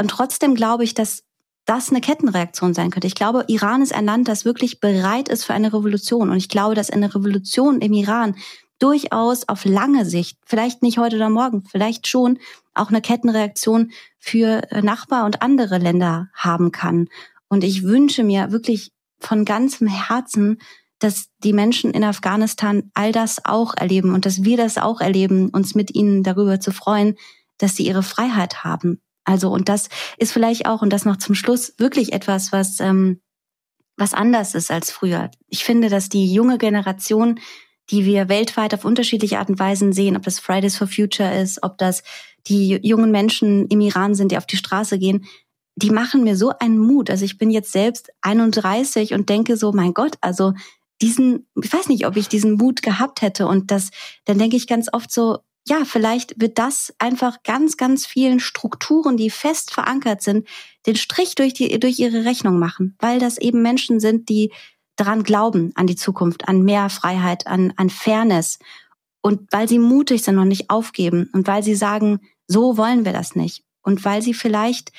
Und trotzdem glaube ich, dass das eine Kettenreaktion sein könnte. Ich glaube, Iran ist ein Land, das wirklich bereit ist für eine Revolution. Und ich glaube, dass eine Revolution im Iran durchaus auf lange Sicht, vielleicht nicht heute oder morgen, vielleicht schon auch eine Kettenreaktion für äh, Nachbar und andere Länder haben kann. Und ich wünsche mir wirklich von ganzem Herzen, dass die Menschen in Afghanistan all das auch erleben und dass wir das auch erleben, uns mit ihnen darüber zu freuen, dass sie ihre Freiheit haben. Also und das ist vielleicht auch und das noch zum Schluss wirklich etwas, was ähm, was anders ist als früher. Ich finde, dass die junge Generation die wir weltweit auf unterschiedliche Art und Weisen sehen, ob das Fridays for Future ist, ob das die jungen Menschen im Iran sind, die auf die Straße gehen, die machen mir so einen Mut. Also ich bin jetzt selbst 31 und denke so, mein Gott, also diesen, ich weiß nicht, ob ich diesen Mut gehabt hätte und das, dann denke ich ganz oft so, ja, vielleicht wird das einfach ganz, ganz vielen Strukturen, die fest verankert sind, den Strich durch die, durch ihre Rechnung machen, weil das eben Menschen sind, die daran glauben, an die Zukunft, an mehr Freiheit, an, an Fairness. Und weil sie mutig sind und nicht aufgeben und weil sie sagen, so wollen wir das nicht. Und weil sie vielleicht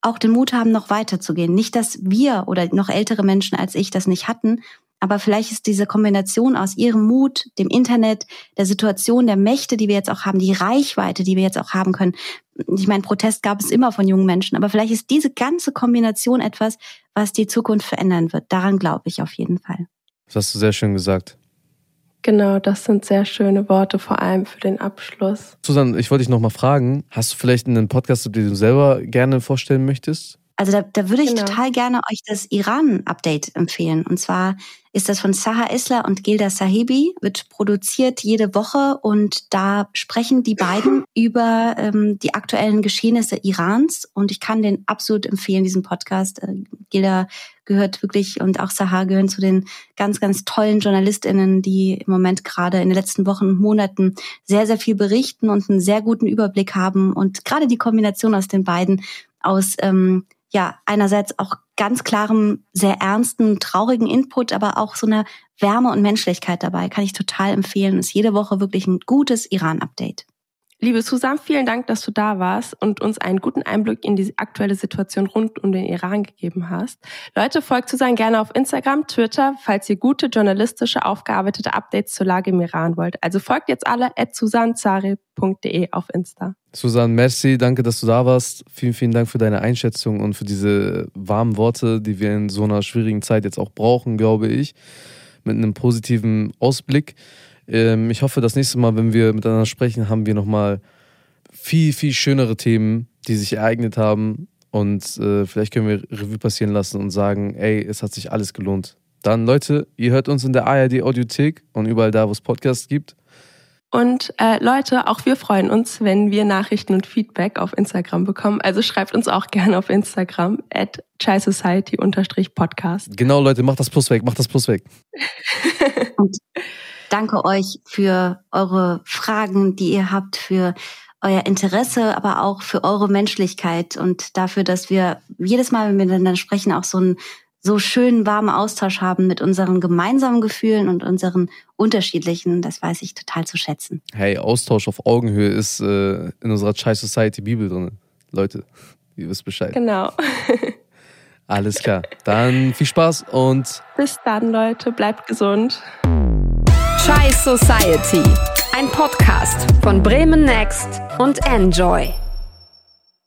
auch den Mut haben, noch weiterzugehen. Nicht, dass wir oder noch ältere Menschen als ich das nicht hatten, aber vielleicht ist diese Kombination aus ihrem Mut, dem Internet, der Situation, der Mächte, die wir jetzt auch haben, die Reichweite, die wir jetzt auch haben können. Ich meine, Protest gab es immer von jungen Menschen, aber vielleicht ist diese ganze Kombination etwas, was die Zukunft verändern wird. Daran glaube ich auf jeden Fall. Das hast du sehr schön gesagt. Genau, das sind sehr schöne Worte, vor allem für den Abschluss. Susanne, ich wollte dich nochmal fragen, hast du vielleicht einen Podcast, den du selber gerne vorstellen möchtest? Also da, da würde ich Genau. total gerne euch das Iran-Update empfehlen. Und zwar ist das von Saha Isler und Gilda Sahibi, wird produziert jede Woche und da sprechen die beiden über ähm, die aktuellen Geschehnisse Irans und ich kann den absolut empfehlen, diesen Podcast. Äh, Gilda gehört wirklich und auch Saha gehören zu den ganz, ganz tollen JournalistInnen, die im Moment gerade in den letzten Wochen und Monaten sehr, sehr viel berichten und einen sehr guten Überblick haben und gerade die Kombination aus den beiden aus ähm, ja einerseits auch ganz klarem, sehr ernsten, traurigen Input, aber auch so einer Wärme und Menschlichkeit dabei. Kann ich total empfehlen. Ist jede Woche wirklich ein gutes Iran-Update. Liebe Susan, vielen Dank, dass du da warst und uns einen guten Einblick in die aktuelle Situation rund um den Iran gegeben hast. Leute, folgt Susan gerne auf Instagram, Twitter, falls ihr gute journalistische, aufgearbeitete Updates zur Lage im Iran wollt. Also folgt jetzt alle at susanzare.de auf Insta. Susanne, merci, danke, dass du da warst. Vielen, vielen Dank für deine Einschätzung und für diese warmen Worte, die wir in so einer schwierigen Zeit jetzt auch brauchen, glaube ich, mit einem positiven Ausblick. Ähm, ich hoffe, das nächste Mal, wenn wir miteinander sprechen, haben wir nochmal viel, viel schönere Themen, die sich ereignet haben. Und äh, vielleicht können wir Revue passieren lassen und sagen, ey, es hat sich alles gelohnt. Dann, Leute, ihr hört uns in der ARD Audiothek und überall da, wo es Podcasts gibt. Und äh, Leute, auch wir freuen uns, wenn wir Nachrichten und Feedback auf Instagram bekommen. Also schreibt uns auch gerne auf Instagram at chai-society-podcast. Genau, Leute, macht das Plus weg, macht das Plus weg. Danke euch für eure Fragen, die ihr habt, für euer Interesse, aber auch für eure Menschlichkeit und dafür, dass wir jedes Mal, wenn wir miteinander sprechen, auch so einen so schönen, warmen Austausch haben mit unseren gemeinsamen Gefühlen und unseren unterschiedlichen. Das weiß ich total zu schätzen. Hey, Austausch auf Augenhöhe ist äh, in unserer Chai Society Bibel drin. Leute, ihr wisst Bescheid. Genau. Alles klar. Dann viel Spaß und Bis dann, Leute. Bleibt gesund. Chai Society. Ein Podcast von Bremen Next und Enjoy.